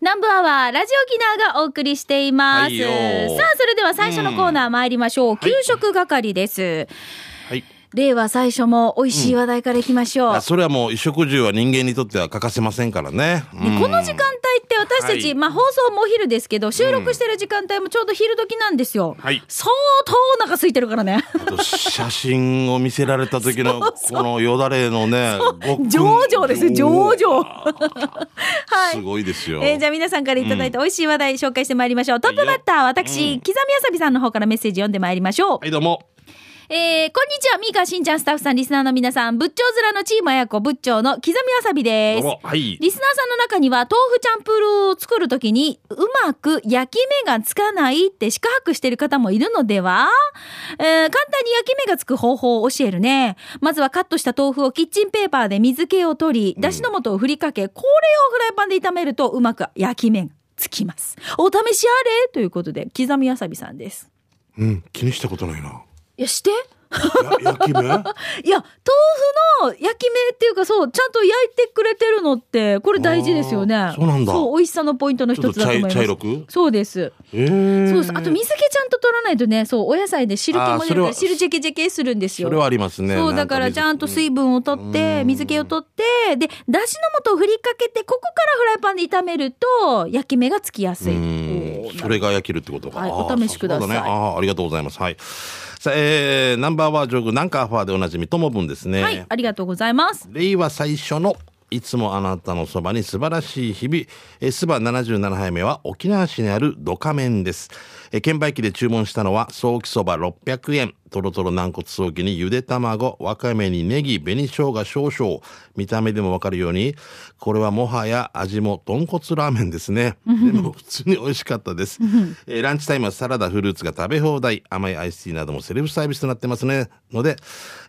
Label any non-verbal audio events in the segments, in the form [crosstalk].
南部アワーラジオキナーがお送りしています。はいよさあ、それでは最初のコーナー参りましょう。給食係です。はい。令和最初も美味しい話題からいきましょう。あそれはもう衣食住は人間にとっては欠かせませんからね。うん。でこの時間帯って私たち、はい。まあ放送もお昼ですけど収録してる時間帯もちょうど昼時なんですよ、はい。相当お腹空いてるからね。写真を見せられた時の [laughs] このよだれのね、上々ですよ上々。[laughs] はい。すごいですよ。えーじゃあ皆さんからいただいた美味しい話題紹介してまいりましょう。トップバッター、私、刻みあさびさんの方からメッセージ読んでまいりましょう。はい、どうも。えー、こんにちは、ミーカーしんちゃんスタッフさん、リスナーの皆さん、仏頂面のチームあやこ、仏頂の刻みあさびどです。はい。リスナーさんの中には、豆腐チャンプルーを作るときに、うまく焼き目がつかないって四苦八苦している方もいるのでは？えー簡単に焼き目がつく方法を教えるね。まずはカットした豆腐をキッチンペーパーで水気を取り、だしの素を振りかけ、これをフライパンで炒めるとうまく焼き目がつきます。お試しあれ？ということで、刻みわさびさんです。うん、気にしたことないな。いや、してや焼き目？[laughs] いや、豆腐の焼き目っていうかそう、ちゃんと焼いてくれてるのって、これ大事ですよね。そうなんだそう、美味しさのポイントの一つだと思います。茶色くそうです。えー、そうです。あと水気ちゃんと取らないとね、そう、お野菜で汁気も出るから汁ジェケジェケするんですよ。それはありますね。そう、だからちゃんと水分を取って、水気を取って、で、だしの素を振りかけて、ここからフライパンで炒めると、焼き目がつきやすい。それが焼けるってことか。はいお試しくださいあーありがとうございます。はい。さあ、えー、ナンバーワージョグ、ナンカーファーでおなじみ、ともぶんですね。はい、ありがとうございます。令和最初のいつもあなたのそばに素晴らしい日々。えー、スバ77杯目は沖縄市にあるドカメンです。えー券売機で注文したのは、ソーキそば600円。とろとろ軟骨ソーキにゆで卵、わかめにネギ、紅生姜少々。見た目でもわかるように、これはもはや味も豚骨ラーメンですね。でも普通に美味しかったです。えーランチタイムはサラダ、フルーツが食べ放題、甘いアイスティーなどもセルフサービスとなってますね。ので、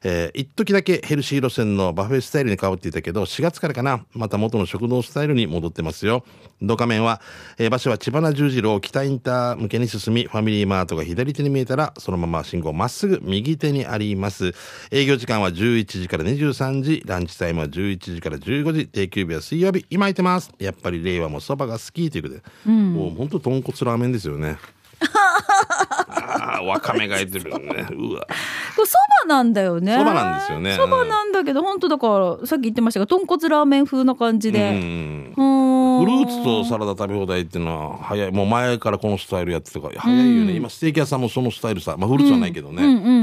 えー一時だけヘルシー路線のバフェスタイルに変わっていたけど、4月からかな、また元の食堂スタイルに戻ってますよ。ドカメンは、えー場所は千葉な十字路を北インター向けに進み、ファミリーマートが左手に見えたら、そのまま信号まっすぐ右手にあります。営業時間は11時から23時、ランチタイムは11時から15時、定休日は水曜日、今空いてます。やっぱり令和もそばが好きということで、もう本当豚骨ラーメンですよね。ああ、わかめが入ってるよね。うわ。これそばなんだよね。そばなんですよねそばなんだけど、本当だから、さっき言ってましたが、豚骨ラーメン風な感じうで。ん。うーんフルーツとサラダ食べ放題っていうのは早い。もう前からこのスタイルやってたから、早いよね。今ステーキ屋さんもそのスタイルさ。まあフルーツはないけどね。うんうん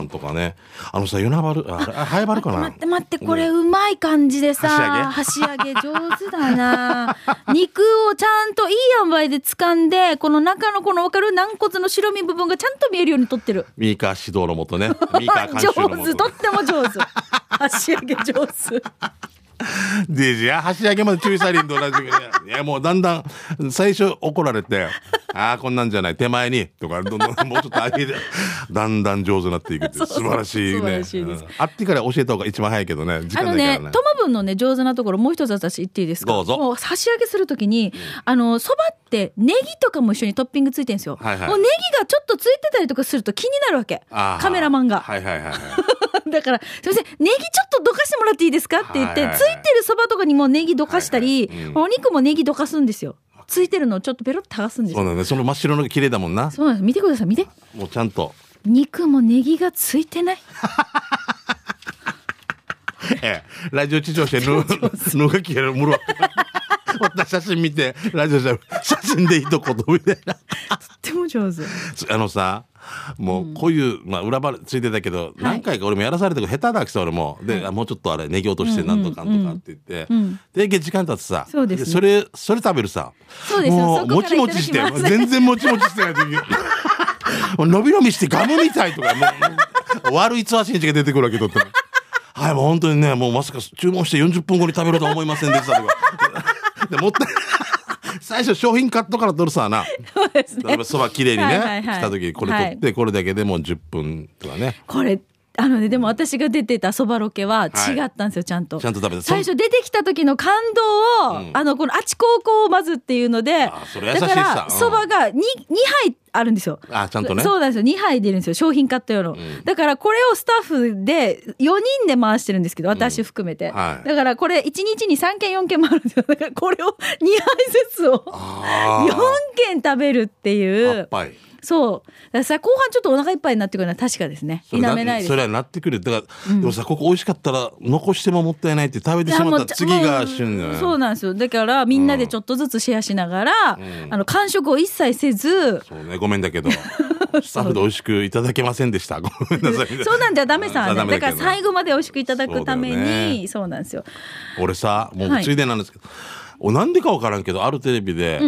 うん。とかね。あのさ、与那原、ああれ、あ早原かな？待って待って、これうまい感じでさ、箸揚箸揚げ上手だな。肉をちゃんといい塩梅で掴んで、この中のこの分かる軟骨の白身部分がちゃんと見えるように取ってる。ミーカー指導のもとね。ミーカー監上修のも手、とと。っても上手。箸揚げ上手。で、じゃあ、箸上げまで注意されんと同じくね。いや、もうだんだん、最初怒られて、ああ、こんなんじゃない、手前に、とか、どんどん、もうちょっと上げて、だんだん上手になっていくっていう、素晴らしいね。しいうんあってから教えた方が一番早いけどね、時間ないからね。、ねトマブンのね、上手なところ、もう一つ私言っていいですかどうぞもう箸揚げするときに、あの、そばってネギとかも一緒にトッピングついてるんですよ。はいはいもうネギがちょっとついてたりとかすると気になるわけ。カメラマンが。はいはいはいはい。[laughs] だから、すみません、ネギちょっとどかしてもらっていいですか？って言って、はいはいはいついてるそばとかにもネギどかしたり、はいはいうんお肉もネギどかすんですよ。ついてるのをちょっとペロッと剥がすんですよ。そうだね。その真っ白の綺麗だもんな。そうなんです。見てください、見て。もうちゃんと。肉もネギがついてない。[laughs] ええ、ラジオ地上してぬ、ぬ [laughs] がきやるむるわ。[laughs] 私写真見て、ラジオじゃ写真でいいとことみたいな。とっても上手。[laughs] あのさ、もうこういう、まあ裏腹ついてたけど、何回か俺もやらされて下手だけさ、俺も。で、あもうちょっとあれ、ネギ落としてなんとかんとかって言って。んで、時間経つさ。そうですねそれ、それ食べるさ。そうですよもう、もちもちして全然もちもちしてない時。[laughs] 伸び伸びしてガムみたいとか、もう、悪いツアーシンチが出てくるわけとって。はい、もう本当にね、もうまさか注文して40分後に食べるとは思いませんでしたとか。で、もったい最初商品カットから取るさな。そうですね。そばきれいにね、はいはいはい来た時これ取って、これだけでもう10分とかね。これ、あのね、でも私が出てたそばロケは違ったんですよ、ちゃんと。ちゃんと食べて最初出てきた時の感動を、うんあの、このあち高校をまずっていうので、あそれ優しいさだから、うんそばが 2, 2杯あるんですよ。あちゃんとねそうなんですよ。2杯出るんですよ。商品カット用の。だからこれをスタッフで4人で回してるんですけど、私含めて。はいだからこれ1日に3件4件回るんですよ。だからこれを2杯ずつをあ4件食べるってい8う。杯そう。さ、後半ちょっとお腹いっぱいになってくるのは確かですね。否めないです。そ。れはなってくる。だから、でもさここ美味しかったら残してももったいないって食べてしまったらち次が旬そうなんですよ。だからみんなでちょっとずつシェアしながら、あの、完食を一切せず、そうねごめんだけど。[laughs] スタッフで美味しくいただけませんでした。ごめんなさい。[laughs] そうなんだよ、ダメさだから最後まで美味しくいただくために、そうなんですよ。俺さもはいうついでなんですけど、おなんでかわからんけどあるテレビで、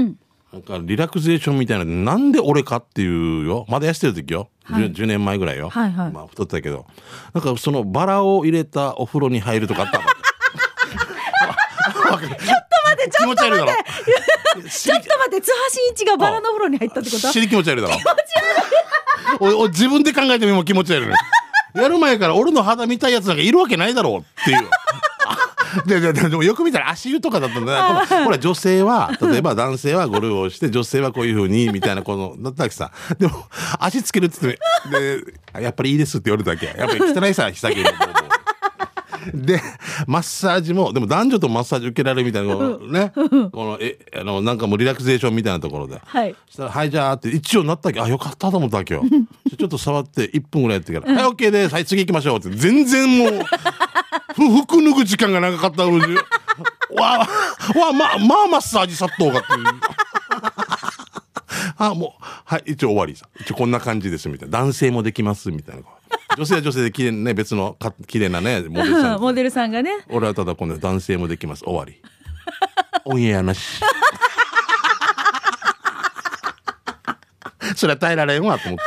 なんかリラクゼーションみたいななんで俺かっていうよ。まだ痩せてる時よ、はい。10, 10年前ぐらいよ、はいはい。まあ太ってたけど。なんかそのバラを入れたお風呂に入るとかあったの。ちょっと待ってちょっと待って。[laughs] 気持ちょっと待って、津波真一がバラの風呂に入ったってこと？知り気持ち悪いだろ。おい。おい自分で考えてみも気持ち悪いねやる前から俺の肌見たいやつなんかいるわけないだろうっていうででででもよく見たら足湯とかだったんだこれほら女性は例えば男性はゴルフをして女性はこういうふうにみたいなこのだったわけさ。でも足つけるって言ってでやっぱりいいですって言われたわけ。やっぱり汚いさ下着のでマッサージもでも男女とマッサージ受けられるみたいなこのねこのえあのなんかもうリラクゼーションみたいなところではい。そしたら、はい、じゃあって、一応なったわけ。あ、よかったと思ったわけよ。ちょっと触って、1分ぐらいやってから、はい、OK です。はい、次行きましょうって。全然もう、ふ服脱ぐ時間が長かったのに、[laughs] わあ、わあ、まあ、まあ、マッサージ殺到がっていう。[laughs] あ、もう、はい、一応終わりさ。一応こんな感じです、みたいな。男性もできます、みたいな。女性は女性で綺麗なね、別のか綺麗なね、モデルさん。モデルさんがね。俺はただ今度男性もできます。終わり。[laughs] オンエアなし。[laughs] それは耐えられんわと思った。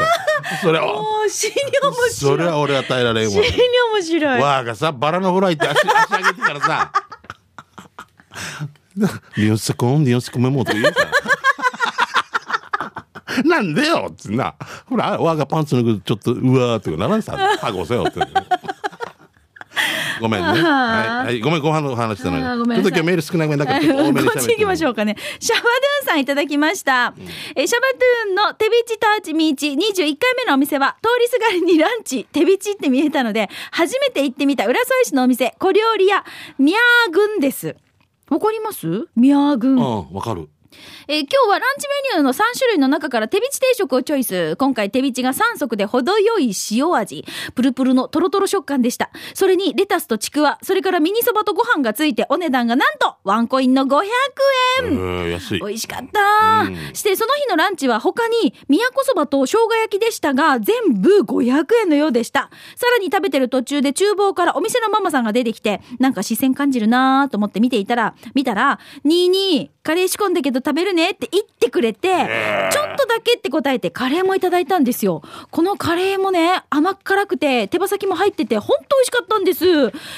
それは、もう死に面白い。それは俺は耐えられんわ死。に面白い。わあがさ、バラのフライって足、[laughs] 足上げてからさ、リオンセコン、リオンセコメモと言うさ。[laughs] なんでよっつな。ほら、わあがパンツ脱ぐとちょっと、うわーってならんさ、歯ごせよって。[laughs] ごめんね。はい、はい、ごめん、ご飯の話したのに。ちょっと今日メール少なめだから、多めにこっち行きましょうかね。シャバドゥンさんいただきました。えシャバドゥンの手びちターチミーチ21回目のお店は、通りすがりにランチ、手びちって見えたので、初めて行ってみた浦添市のお店、小料理屋、ミャーグンです。わかります？ミャーグン。うん、わかる。えー今日はランチメニューの3種類の中から手びち定食をチョイス。今回手びちが3足で程よい塩味。プルプルのトロトロ食感でした。それにレタスとちくわ、それからミニそばとご飯がついてお値段がなんとワンコインの500円。うん、安い美。味しかった、うんしてその日のランチは他に宮古そばと生姜焼きでしたが全部500円のようでしたさらに食べてる途中で厨房からお店のママさんが出てきてなんか視線感じるなと思って見ていたら見たら「22カレー仕込んだけど食べるね」って言ってくれて、ちょっとだけって答えてカレーもいただいたんですよ。このカレーもね甘辛くて手羽先も入ってて本当美味しかったんです。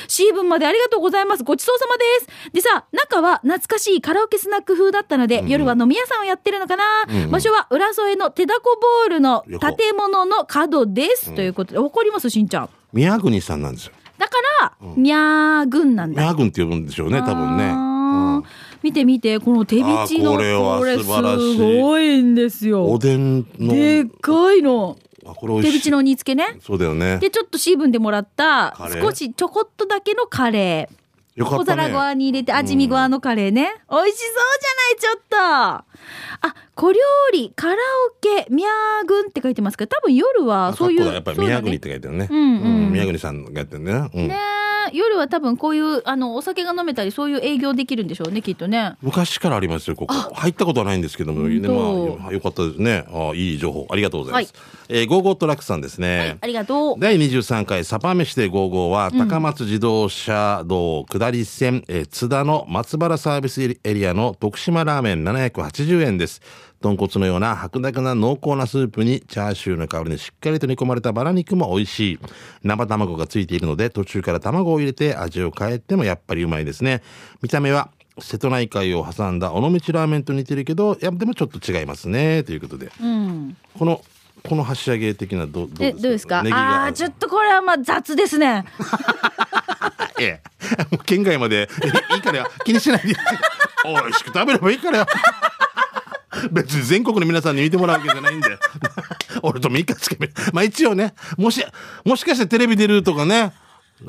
シーブンまでありがとうございます。ごちそうさまです。でさ中は懐かしいカラオケスナック風だったので、夜は飲み屋さんをやってるのかな、うん。場所は浦添の手だこボールの横。建物の角です、ということでわかりますしんちゃん。宮国さんなんですよ。だから、ミャー軍なんだ。宮軍って呼ぶんでしょうね、多分ね。うん見て見てこの手びちのこれすごいんですよ。おでんの。でっかいの。手びちの煮付けね。そうだよね。でちょっとシーブンでもらった少しちょこっとだけのカレー。小よかった皿ごわね。に入れて味見ごわのカレーね、美味しそうじゃないちょっと。あ小料理カラオケミャーグンって書いてますけど多分夜はそういうやっぱり宮国って書いてあるね。うんうん宮国さんがやってるね。うんねえ夜は多分こういうあのお酒が飲めたりそういう営業できるんでしょうねきっとね昔からありますよ、ここ。入ったことはないんですけども、ね当まあ、よかったですね。あいい情報。ありがとうございます。えーゴーゴートラックさんですね。ありがとう第23回サパ飯で55は、高松自動車道下り線、えー津田の松原サービスエリアの徳島ラーメン780円です。豚骨のような白濁な濃厚なスープにチャーシューの香りにしっかりと煮込まれたバラ肉も美味しい。生卵がついているので途中から卵を入れて味を変えてもやっぱりうまいですね。見た目は瀬戸内海を挟んだ尾道ラーメンと似てるけど、いや、でもちょっと違いますね。ということで。うんこの、この箸上げ的など、どうですか？ネギがああーちょっとこれはまあ雑ですね [laughs] ええ。県外まで、えいいからよ。気にしないで。美味しく食べればいいからよ。[laughs] 別に全国の皆さんに見てもらうわけじゃないんで [laughs] 俺と3日つけめまあ一応ねもしもしかしてテレビ出るとかね。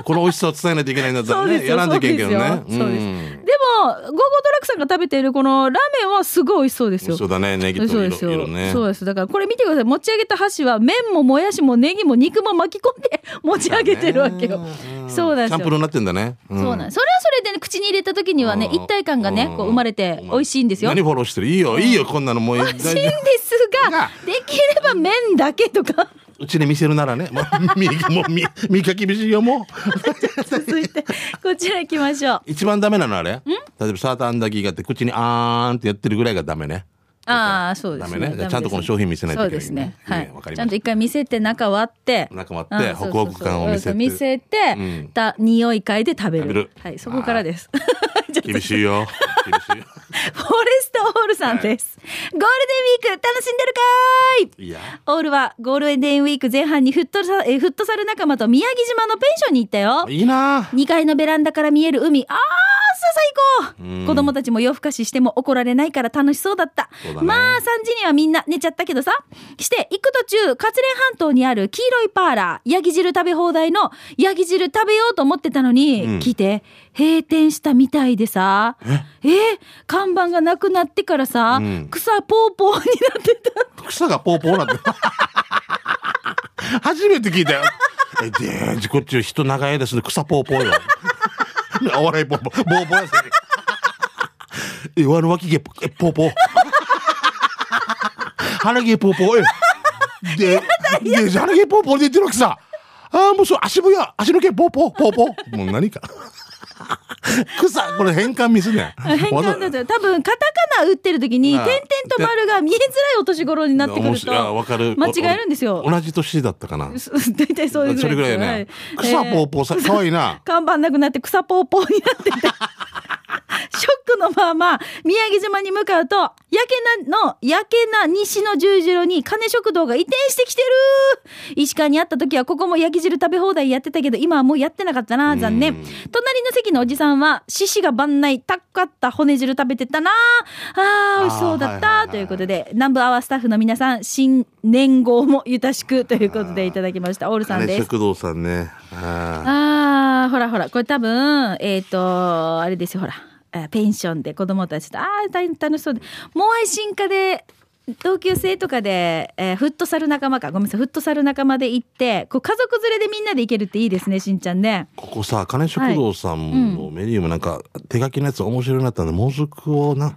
この美味しさを伝えないといけないんだったらねやらんといけんけどね。でも、ゴーゴードラッグさんが食べているこのラーメンはすごい美味しそうですよ。そうだねネギと色そうですよ。色ねそうです。だからこれ見てください。持ち上げた箸は麺ももやしもネギも肉も巻き込んで [laughs] 持ち上げてるわけよ。そうなんですよ。チャンプルーになってんだね、うん。そうなんです。それはそれでね、口に入れた時にはね、うん。一体感がね、こう生まれて美味しいんですよ。何フォローしてる？いいよいいよこんなのもう大美味しいん丈ですがが、できれば麺だけとか。夫うちに見せるならね。[laughs] もうみもうみみか厳しいよもう。続いて、こちら行きましょう。一番ダメなのあれ？例えばサーターアンダギーがあって口にあーんってやってるぐらいがダメね。ああ、そうですね。ダメね。ちゃんとこの商品見せないといけないそうですね。はい。わか。りました。ちゃんと一回見せて、中割って。中割ってホクホク感を見せて。見せてうん、た匂い嗅いで食べる。食べる。はい、そこからです。[laughs] 厳しいよ。厳しいよフォレストオールさんです。ゴールデンウィーク楽しんでるかーいいやオールはゴールデンウィーク前半にフットサえーフットサル仲間と宮城島のペンションに行ったよ。いいな2階のベランダから見える海。あー、さ最うん高子供たちも夜更かししても怒られないから楽しそうだった。ねまあ、3時にはみんな寝ちゃったけどさ。して、行く途中、活連半島にある黄色いパーラー、ヤギ汁食べ放題のヤギ汁食べようと思ってたのに、うん聞いて、閉店したみたいでさ。え？ー看板がなくなってからさ、うん。草ポーポーになってた。草がポーポーなんて [laughs] 初めて聞いたよ。えでーこっち人長いですね。草ポーポーよ。お笑いポーポーボーボーやせ。えわの脇毛えポーポー。鼻毛ポーポー。えでで鼻毛ポーポーで言ってるわけさ。ああもうそう足部や足の毛ポーポーポーポー。もう何か草これ変換ミスね。変換だと多分カタカナ打ってる時に点々と丸が見えづらいお年頃になってくるとわかる。間違えるんですよ。同じ年だったかな。そ [laughs] 大体そういうぐらいですそれぐらいよね、はい草ポーポーさ、かわいいな。看板なくなって草ポーポーになっててのまま宮城島に向かうと焼けなの焼けな西の十字路に金食堂が移転してきてる。石川にあった時はここも焼き汁食べ放題やってたけど今はもうやってなかったな残念。うん隣の席のおじさんは獅子が万内たっかった骨汁食べてたな。あー美味しそうだった、はいはいはいということで南部アワースタッフの皆さん新年号もゆたしくということでい。ただきました。オールさんです。食堂さんね。ああー、ほらほら、これ多分、えっ、と、あれですよ、ほら。あペンションで子供たちと、ああ、楽しそうで。もう愛心家で、同級生とかで、えーフットサル仲間か、ごめんなさい、フットサル仲間で行って、こう家族連れでみんなで行けるっていいですね、しんちゃんね。ここさ、金食堂さんのメニューもなんか、手書きのやつ面白いなったんで、もずくをな、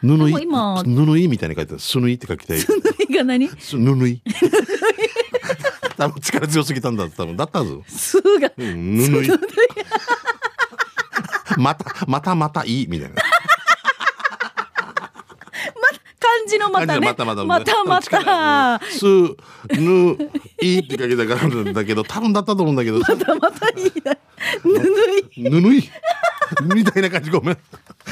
布もうい、今布いみたいに書いてある。すぬいって書きたい。す何が何？布い。[laughs] 多分力強すぎたんだ、多分。だったはず。すーが。うん、布い。また、またまたいい、みたいな。漢字のまたね。またまたまたまた。す、ぬ、いって書けたからだけど、多分だったと思うんだけど、またまたいいな。ぬぬい。ぬぬい？みたいな感じごめん。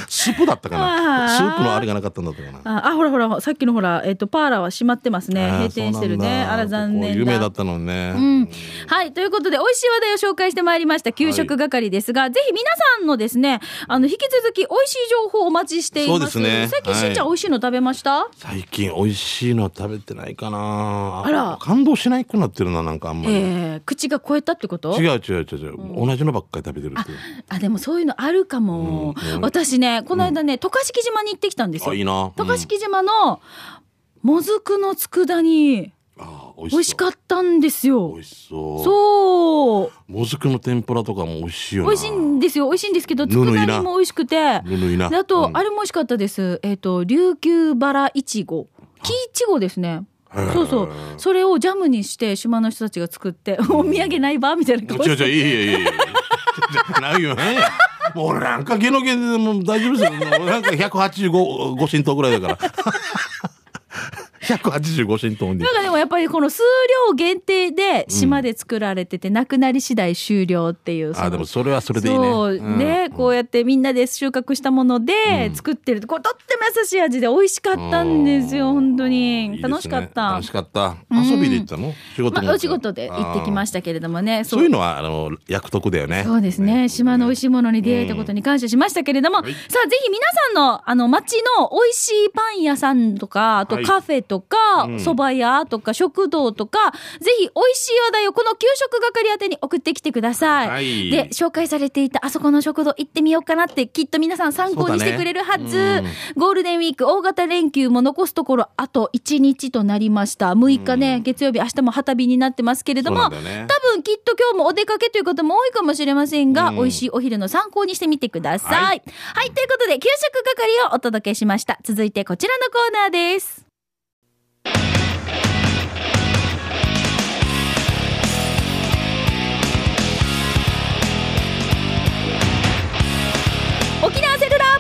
スープだったかな。スープのあれがなかったんだったかな。あ、あほらほら、さっきのほら、えっ、と、パーラーは閉まってますね。閉店してるね。あら、残念有名だったのにね、うん。はい。ということで、美味しい話題を紹介してまいりました、給食係ですが、ぜひ皆さんのですね、あの、引き続き美味しい情報をお待ちしています。そうですね。最近、しんちゃん、はい美味しいの食べました？最近美味しいの食べてないかな。あら。感動しないくなってるななんかあんまり、えー、口が超えたってこと？違う違う違う違う、同じのばっかり食べてるってあ、でもそういうのあるかも。うん私ね、この間ね、渡嘉敷島に行ってきたんですよ。あいいな渡嘉敷島の、もずくの佃煮、あ美味しかっったんですよ美。味しそうそう。もずくの天ぷらとかも美味しいよな美味しいんですよ。美味しいんですけど、佃煮も美味しくて。あと、うんあれも美味しかったです。えっ、と、琉球バラいちご。木いちごですね。そうそう。それをジャムにして島の人たちが作って、お土産ないば？みたいな顔して。違う違ういいいいいいじゃないよね。もう俺なんか芸能圏でも大丈夫ですよ。もうなんか185 5神頭ぐらいだから。185新トンでなんかでもやっぱりこの数量限定で島で作られてて、なくなり次第終了っていう。あでもそれはそれでいいね。そううん。ね、こうやってみんなで収穫したもので作ってる、これとっても優しい味で美味しかったんですよ、本当に。楽しかった。楽しかった。遊びで行ったの？仕事も。まあ、お仕事で行ってきまししたけれどもね。そう。いうのはあの役得だよね。そうですね。島の美味しいものに出会えたことに感謝しましたけれども、はい。さあ、ぜひ皆さんの、あの、町の美味しいパン屋さんとか、あとはい。カフェとかう、ん蕎麦屋とか、食堂とか、ぜひ美味しい話題をこの給食係宛てに送ってきてください。はいで、紹介されていたあそこの食堂行ってみようかなって、きっと皆さん参考にしてくれるはず。そうだねゴールデンウィーク大型連休も残すところあと1日となりました。6日ね、月曜日、明日も旗日になってますけれども、ね多分きっと今日もお出かけという方も多いかもしれませんが、うん美味しいお昼の参考にしてみてください。は、はいいということで、給食係をお届けしました。続いてこちらのコーナーです。沖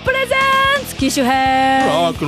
プレゼンツ機種編。この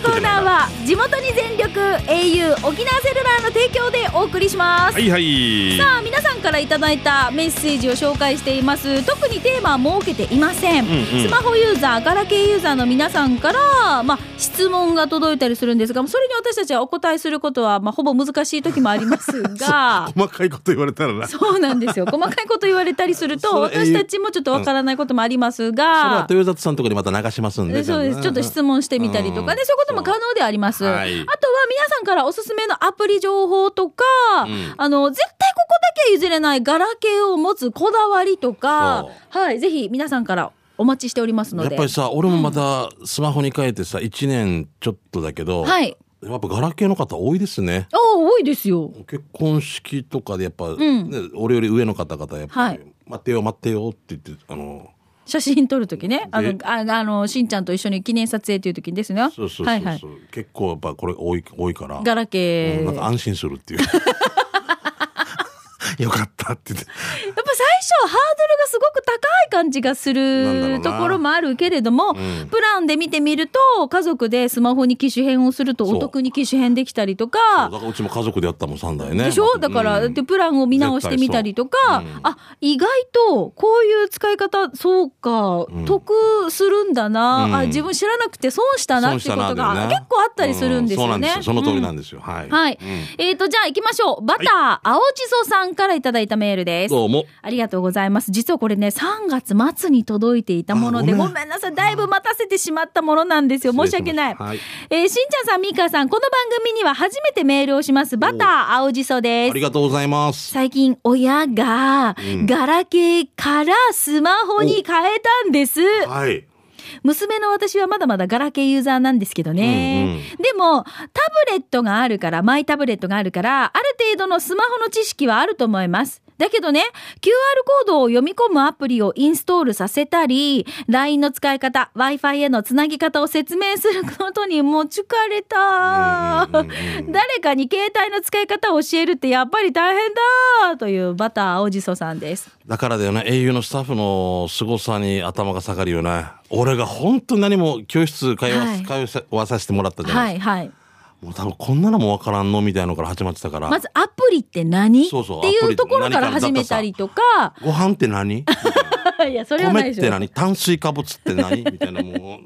コーナーは地元に全力 au 沖縄セルラーの提供でお送りします、はいはい。さあ皆さんからいただいたメッセージを紹介しています。特にテーマは設けていません、うんうん。スマホユーザーガラケーユーザーの皆さんから、まあ、質問が届いたりするんですがそれに私たちはお答えすることは、まあ、ほぼ難しい時もありますが。[laughs] 細かいこと言われたらな。そそうなんですよ。細かいこと言われたりすると [laughs] 私たちもちょっとわからないこともありますれはが、豊里さんのところにまた流しますんでそうです。ちょっと質問してみたりとかね、うん。そういうことも可能ではあります。はい。あとは皆さんからおすすめのアプリ情報とか、うん。あの、絶対ここだけは譲れないガラケーを持つこだわりとか、はい、ぜひ皆さんからお待ちしておりますので。やっぱりさ俺もまたスマホに変えてさ1年ちょっとだけど、はい。やっぱガラケーの方多いですね。あ多いですよ。結婚式とかでやっぱ、ん。ね俺より上の方々やっぱり、はい。待ってよ待ってよって言ってあの写真撮るときね。あので、ああの、しんちゃんと一緒に記念撮影というときにですね。そうそうそうそう、はいはい。結構やっぱこれ多い多いからガラケー。うんなんか安心するっていうよかったって言って。やっぱ最初ハードルがすごく高い感じがするところもあるけれども、ん。プランで見てみると家族でスマホに機種変をするとお得に機種変できたりとか。だからうちも家族でやったもん3台ね。でしょ？だから、うん。でプランを見直してみたりとか、うう。んあ意外とこういう使い方そうか、ん。得するんだな、うん。あ自分知らなくて損したなってことが結構あったりするんですよね。うそよ。その通りなんですよ、はい、はい。うん。えっ、と、じゃあ行きましょう。バター、青じそさんからいただいたメールです。どうもありがとうございます。実はこれね、3月末に届いていたもので、あごめんなさい。だいぶ待たせてしまったものなんですよ。申し訳ない。はいえーしんちゃんさん、みーかーさん、この番組には初めてメールをします。バター、青じそですあり。がとうございます最近、親がうん、ガラケーからスマホに変えたんです。はい娘の私はまだまだガラケーユーザーなんですけどね。でも、タブレットがあるから、マイタブレットがあるから、ある程度のスマホの知識はあると思います。だけどね、QR コードを読み込むアプリをインストールさせたり、LINE の使い方、Wi-Fi へのつなぎ方を説明することにもう疲れた。誰かに携帯の使い方を教えるってやっぱり大変だというバター青じそさんです。だからだよね au のスタッフの凄さに頭が下がるよね俺が本当に何も教室通わ,、はい通わさせてもらったじゃな、はいいはい。もう多分こんなのもわからんのみたいなのから始まってたから、まずアプリって何？そうそうっていうところから始めたりとか、ご飯って何？[laughs] いや、それはない米っでしてょ。でも何？炭水化物って何？みたいなもう。[laughs] 本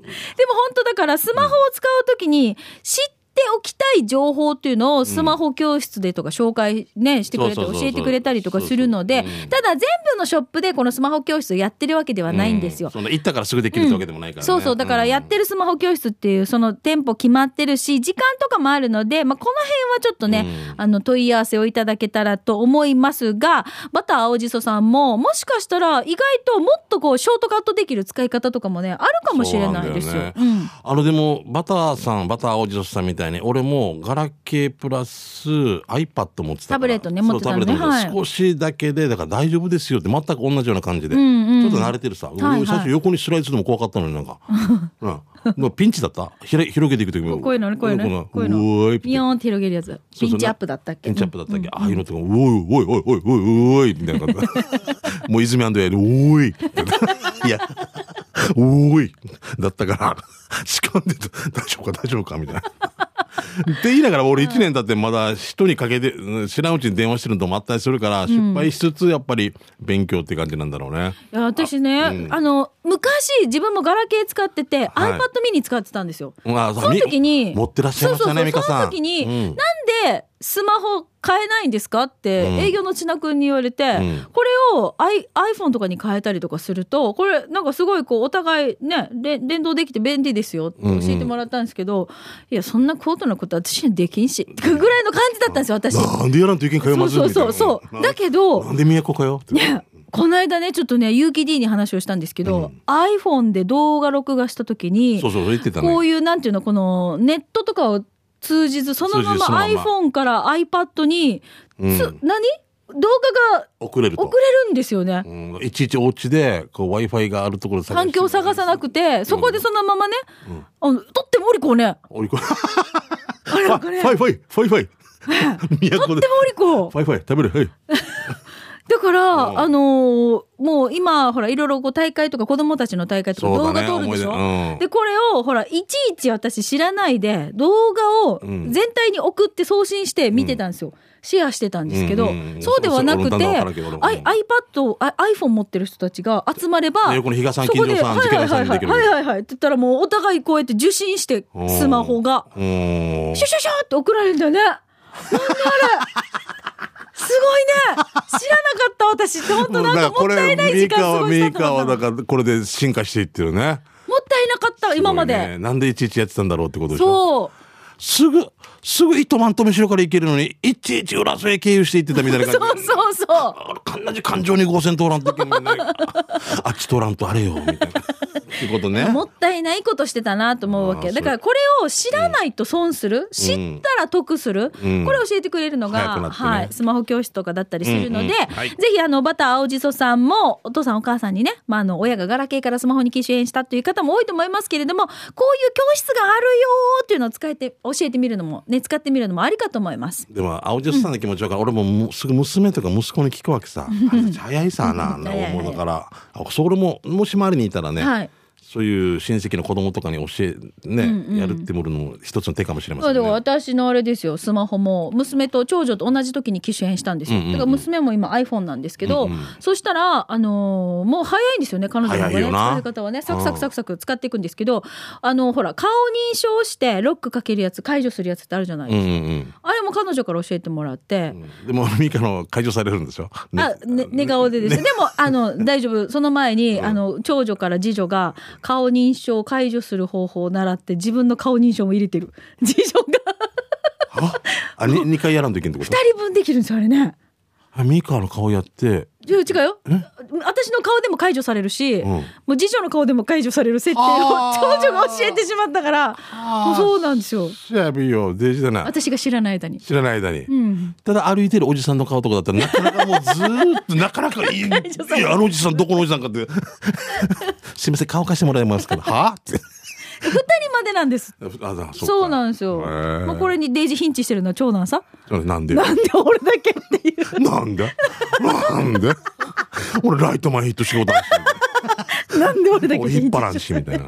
当だからスマホを使うときに知っておきたい情報っていうのをスマホ教室でとか紹介ね、してくれて教えてくれたりとかするのでただ全部のショップでこのスマホ教室をやってるわけではないんですよ。う。そんな行ったからすぐできるわけでもないからね、そうそう。だからやってるスマホ教室っていうその店舗決まってるし、時間とかもあるので、まあ、この辺はちょっとね、うん。あの問い合わせをいただけたらと思いますが、バター青じそさんも、もしかしたら意外ともっとこうショートカットできる使い方とかもね、あるかもしれないですよ。ようん。あのでもバターさんバターおじさんみたいに俺もガラケープラス iPad 持ってたタブレットね持ってたのね。そうタブレット持ってはい。少しだけでだから大丈夫ですよって全く同じような感じで、んうん。ちょっと慣れてるさ、はい俺最初横にスライドするのも怖かったのになんか、[laughs] うん、もうピンチだった？ひら広げていく時も。こういうのねこういうのね。こういうの。ヨーンって広げるやつ。ピンチアップだったっけ？ピンチアップだったっけ、ああいうのとか、おいおいおいおいおいおいみたいな感じ。もう泉アンドやで、おい。いや、おい。だったから、仕込んでた大丈夫か大丈夫かみたいな。って言いながら俺1年経ってまだ人にかけてうん知らんうちに電話してるのもあったりするから失敗しつつやっぱり勉強って感じなんだろうね。いや私ねあ,、うんの昔自分もガラケー使ってて、はい iPad mini 使ってたんですよ。まあその時にみ持ってらっしゃいましたね美香さん。その時に、うんなんでスマホ変えないんですか？ってうん。営業の千奈君に言われて、ん。これを I iPhone とかに変えたりとかするとこれなんかすごいこうお互いねれ連動できて便利ですよって教えてもらったんですけど、いやそんな高度なこと私にはできんしってぐらいの感じだったんですよ私。なんでやらんといけんかよまずそうそうそうそう。だけどなんで都かよって。ねこの間ねちょっとね結城 D に話をしたんですけど、iPhone で動画録画した時にそうそう言ってたね。こういうなんていうのこのネットとかを通じずそのまま iPhone から iPad に、うん。つ何？動画が遅れると。送れるんですよね。うん。いちいちお家でこう Wi-Fi があるところ環境を探さなくて、そこでそのままね、あの、とってもおりこうね。おりこあれなん [laughs] かね、ファイファイファイファイ。都でとってもおりこう。ファイファイ食べる。はいだから、うん。あのーもう今、ほら、いろいろこう大会とか子供たちの大会とか動画撮るでしょ、思い出うん。で、これを、ほら、いちいち私知らないで、動画をうん。全体に送って送信して見てたんですよ。シェアしてたんですけど、うんうんうん。そうではなくて、iPad、あ iPhone 持ってる人たちが集まれば、ね横の比嘉さんそこで金城さんはいはいはい次回さんにできるはいはいはい。って言ったらもうお互いこうやって受信して、スマホが、うん。うんシュシュシュって送られるんだよね。なんであれ。[laughs] すごいねった私。[laughs] って本当なんかもったいない時間過ごしたと。思ったカーはだからこれで進化していってるね。もったいなかった今ますごいね。で。なんでいちいちやってたんだろうってことでしょ？そう。すぐすぐ糸満留代から行けるのにいちいち浦添経由して行ってたみたいな感じ。[laughs] そうそうそう。あれ同じ感情に合線通らんといけんのにね。[laughs] あっち通らんとあれよみたいな。ってことね。もったいないことしてたなと思うわけ。だからこれを知らないと損する、知ったら得する、うん。これを教えてくれるのが、ね。はい、スマホ教室とかだったりするので、うんうん。はい。ぜひあの、バター青じそさんも、お父さんお母さんにね、まあ、あの、親がガラケーからスマホに機種変したという方も多いと思いますけれども、こういう教室があるよーっていうのを使えて、教えてみるのも、ね、使ってみるのもありかと思います。でも青ジさんの気持ちわかる、俺ももうすぐ娘とか息子に聞くわけさ。早いさな [laughs] 思うだから。あそれももし周りにいたらね、はい。そういう親戚の子供とかに教えね、やるってもるのも一つの手かもしれませんね。私のあれですよスマホも娘と長女と同じ時に機種変したんですよ、うんうんうん。だから娘も今 iPhone なんですけど、うんうん。そしたら、あのーもう早いんですよね彼女の方がね使い方はね。サクサクサクサク使っていくんですけどあのほら顔認証してロックかけるやつ解除するやつってあるじゃないですか、うんうんうん。あれも彼女から教えてもらって、でもミカの解除されるんでしょ？ねあ、ね、寝顔でですね。でも、あの、大丈夫。その前に、あの、長女から次女が顔認証を解除する方法を習って、自分の顔認証も入れてる。次女があに二回やらんといけんってこと？二。人分できるんですよ、あれね。あミカの顔やって。違う違うよ。私の顔でも解除されるし、ん。もう次女の顔でも解除される設定を長女が教えてしまったから、もうそうなんですよ。やべえよデジだな。私が知らない間に。知らない間に、うん。ただ歩いてるおじさんの顔とかだったらなかなかもうずーっとなかなかいいいやあのおじさんどこのおじさんかって。[laughs] すいません顔貸してもらえますかは？あって。二人までなんです。あだそうなんですよ。まあこれにデイジーヒンチしてるのは長男さ。そうなんで？なんで俺だけっていう。なんで？なんで？俺ライトマンヒット仕事 [laughs] なんで俺だけ俺引っ張らんしみたいな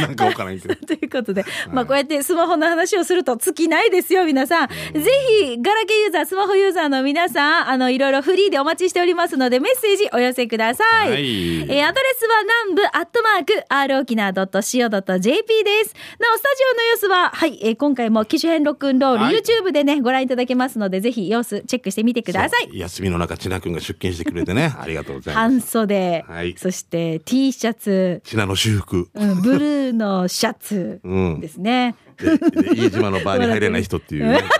[laughs] なんかわからんけど。[laughs] ということで、まあこうやってスマホの話をすると尽きないですよ、皆さん。ぜひ、ガラケーユーザー、スマホユーザーの皆さん、あの、いろいろフリーでお待ちしておりますので、メッセージお寄せください。はい。えーアドレスは南部アットマーク、r 沖縄 .co.jp です。なお、スタジオの様子は、はい、えー今回も機種編ロックンロール、はい YouTube でね、ご覧いただけますので、ぜひ様子チェックしてみてください。休みの中千奈君が出勤してくれてねありがとうございます。半袖、はい。そして T シャツ、千奈の修復。うん、ブルー [laughs] のシャツうん。ですね。でで飯島のバーに入れない人っていうね。[laughs]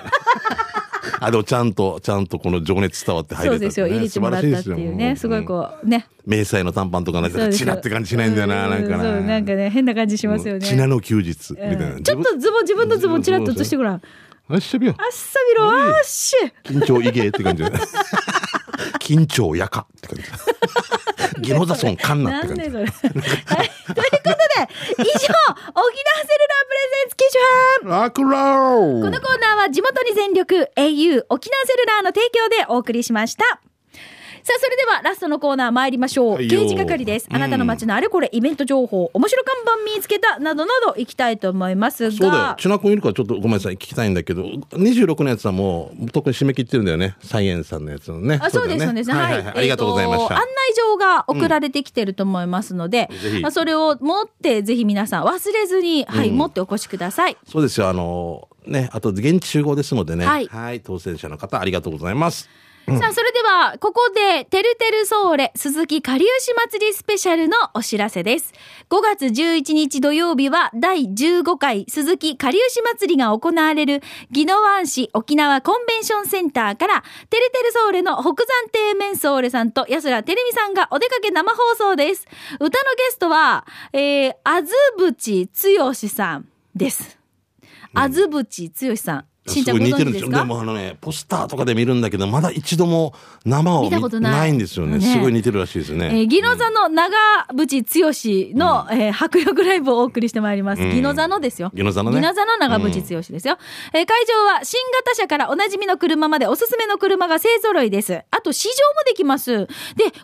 [laughs] あでもちゃんとちゃんとこの情熱伝わって入れたね。そうですよ、入れてもらったっていうね、すごいこう、ね。う迷彩の短パンとかなんかチナって感じしないんだよななんかな。そう、なんかね、変な感じしますよね。チナの休日みたいな、うん。ちょっとズボン、自分のズボンチラッと映してごらん。あっあっしゃびよさびろ、あっし。緊張いげって感じ。[laughs] 緊張やかって感じギロザソンカンナって感じ。はい、ということで、以上、沖縄セルラープレゼンツ基準このコーナーは地元に全力 au 沖縄セルラーの提供でお送りしました。さあ、それではラストのコーナー参りましょう。はいよ刑事係です。あなたの街のあれこれイベント情報、面白看板見つけた、などなど行きたいと思いますが。そうだよ。チナ君いるからちょっとごめんなさい。聞きたいんだけど、26のやつはもう、特に締め切ってるんだよね。サイエンスさんのやつのね。あそうです、そうです。はい、ありがとうございました。案内状が送られてきてると思いますので、まあ、それを持って、ぜひ皆さん忘れずに、はい、持ってお越しください。そうですよ。あの、ね、あと現地集合ですのでね。はい当選者の方、ありがとうございます。さあ、それでは、ここで、てるてるソーレ、鈴木かりゆし祭りスペシャルのお知らせです。5月11日土曜日は、第15回鈴木かりゆし祭りが行われる、宜野湾市沖縄コンベンションセンターから、てるてるソーレの北山亭メンソーレさんと安らてるみさんがお出かけ生放送です。歌のゲストは、えー、あずぶちつよしさんです。あずぶちつよしさん。しんちゃんごすごい似てるんですよ。存知ですか？でもあのね、ポスターとかで見るんだけど、まだ一度も生を見見たことないんですよね。ねすごい似てるらしいですね。えー、ギノザの長渕剛の、えー迫力ライブをお送りしてまいります。うんギノザのですよ。ギノザのねギノザの長渕剛ですよ。えー会場は新型車からおなじみの車までおすすめの車が勢揃いです。あと試乗もできます。で、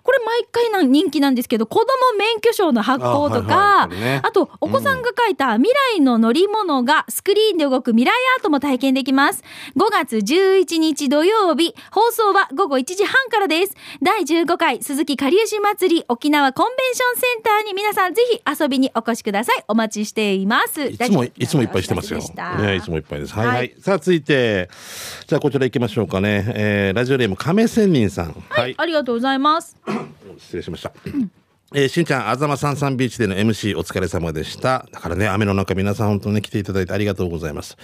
これ毎回な人気なんですけど、子供免許証の発行とあはいはいねあとお子さんが描いた未来の乗り物がスクリーンで動く未来アートも体験できます。5月11日土曜日、放送は午後1時半からです。第15回鈴木かりゆし祭り沖縄コンベンションセンターに皆さんぜひ遊びにお越しください。お待ちしています。いつも、いつもいっぱいしてますよ。ね、いつもいっぱいです。はい、は、はいいさあ、続いて、じゃあこちら行きましょうかね。えー、ラジオネーム亀仙人さん。はい。ありがとうございます。[coughs] 失礼しました。えー、しんちゃん、あざまさんさんビーチでの MC お疲れ様でした。だからね、雨の中皆さん本当に来ていただいてありがとうございます。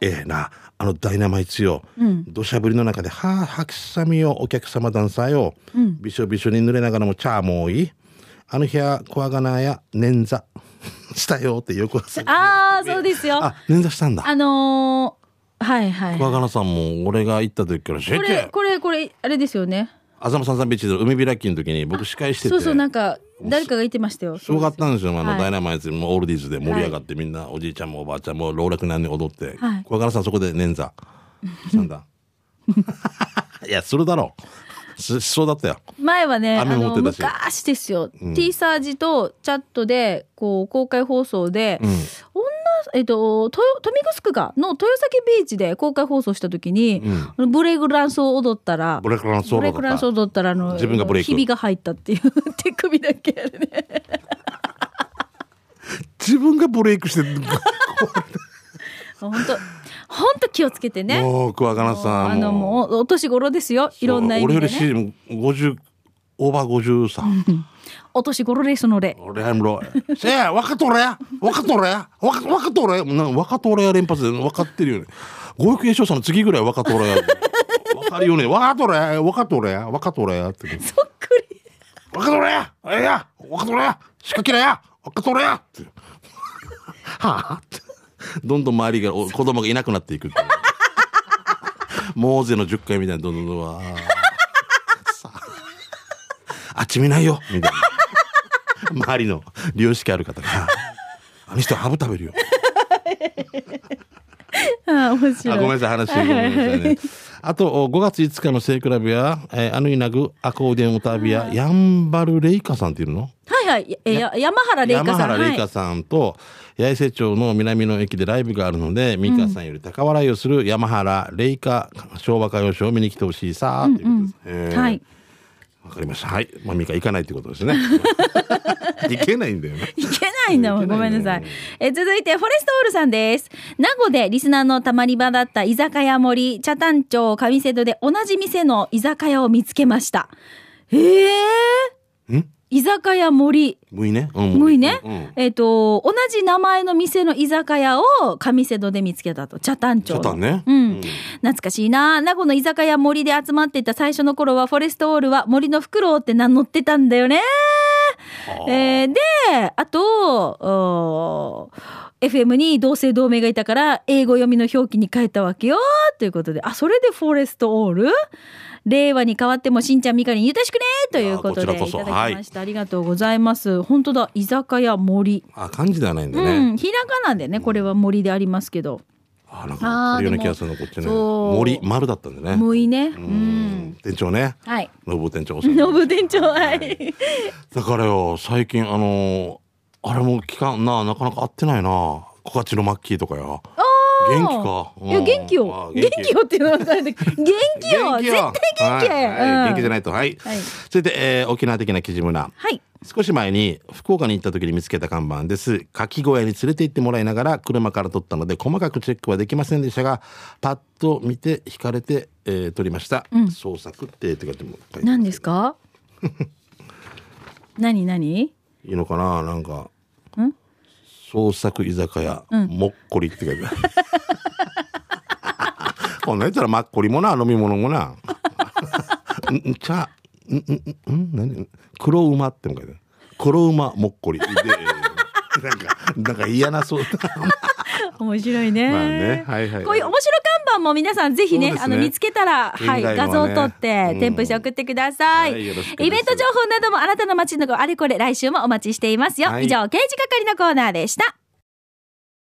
えー、な、あのダイナマイツよ。土砂降りの中で、はあ、吐きさみよ、お客様ダンサーよ。びしょびしょに濡れながらもチャーも多い。あの日は、小わがなや、捻挫 [laughs] したよってよくああ、そうですよ。あ、捻挫したんだ。あのー、はいはい。小わがなさんも、俺が行った時からこれ、て。これ、これ、あれですよね。あざまさんさんビーチでの海開きの時に僕司会してて。そうそう、なんか、誰かが言ってましたよ。すごかったんですよ。あの、はいダイナマイツもオールディーズで盛り上がって、みんな、おじいちゃんもおばあちゃんも、老若男女踊って、はい小柄さんそこで捻挫したんだ？[laughs] いや、するだろう。ししそうだったよ。前はね、あ昔ですよ。うん T サージとチャットで、こう、公開放送で、うん。女、えっと、豊豊見城かの豊崎ビーチで公開放送した時に、うんブレイクランスを踊ったら、ブレイクランスを踊ったら、あの、自分がブレイクひびが入ったっていう、手首だけあるね。[laughs] 自分がブレイクしてる。[laughs] 本当本当気をつけてね。もう、桑名さん。あの、もう、お年頃ですよ。いろんな意味で、俺よりね。し、50、オーバー50さ。[laughs] お年頃ですので。俺はもう、せや、若とれや、若とれや、若若とれや、な若とれや連発で分かってるよね。ご育栄翔さんの次ぐらい若とれや。分かるよね。若とれや、若とれや、若とれやって。そっくり。若とれや、ええや、若とれや、仕掛けれや、若とれやって。はあって。どんどん周りが、お子供がいなくなっていくっていう。モーゼの10回みたいな、どんどんどんあっち見ないよ、みたいな。[laughs] 周りの良識ある方が、あの人ハブ食べるよ。[laughs] あ面白い。あごめんなさい、話ごめんなさいね。あと、お5月5日の聖クラブや、えー、あのいなぐアコーディオン歌ビや、ヤンバルレイカさんっていうの？はいはい。えや山原玲香山さん。はい原さんと八重瀬町の南の駅でライブがあるので、美香さんより高笑いをする山原玲香昭和歌謡ショーを見に来てほしいさーっていうことです。えーはい。わかりました。はい。まあ、美香行かないってことですね。[laughs] 行けないんだよね。いけないんだもん。ごめんなさい。え、続いて、フォレストオールさんです。名護でリスナーのたまり場だった居酒屋森、茶谷町上瀬戸で同じ店の居酒屋を見つけました。ええん？居酒屋森。むいね。うんむいね。うんえっ、と、同じ名前の店の居酒屋を上瀬戸で見つけたと。茶谷町の。茶谷ねうん。うん懐かしいな。名護の居酒屋森で集まっていた最初の頃は、フォレストオールは森のフクロウって名乗ってたんだよね。えーで、あと、FM に同姓同名がいたから英語読みの表記に変えたわけよということであそれでフォレストオール？令和に変わってもしんちゃんみかりんゆたしくねということでいいやこちらこそ。ただきました、ありがとうございます。本当だ居酒屋森。あ漢字ではないん。でうね、んひらがなでねこれは森でありますけど。あなんあかような気がするのこっちね。森丸だったんでね。森ね。ううん。ん店長ね。はい。信夫店長お世話にノブ店長はい。だからよ最近あのーあれも期間ななかなか会ってないな。小勝のマッキーとかよ元気か。いや元気あよ元気よっていうのは誰だっけ元気よ。絶対元気。元気じゃないと。はい、はい。続いて、えー沖縄的な記事村はい。少し前に福岡に行った時に見つけた看板です。かき小屋に連れて行ってもらいながら車から撮ったので細かくチェックはできませんでしたがパッと見て惹かれて、えー撮りました、うん。創作ってって書いても書いてます何ですか？[laughs] 何何？いいのかな？なんか。ん？創作居酒屋、うん。もっこりって書いてある。こんなんやったらマッコリもな飲み物もな。んん茶んんんん何黒馬っても書いてある黒馬もっこりでなんかなんか嫌なそう面白いね,、まあねはいはいこういう面白看板も皆さんぜひねねあの見つけたら、はい、画像を撮ってうん。添付して送ってください、はいイベント情報などもあなたの街のあれこれ来週もお待ちしていますよ、はい。以上刑事係のコーナーでした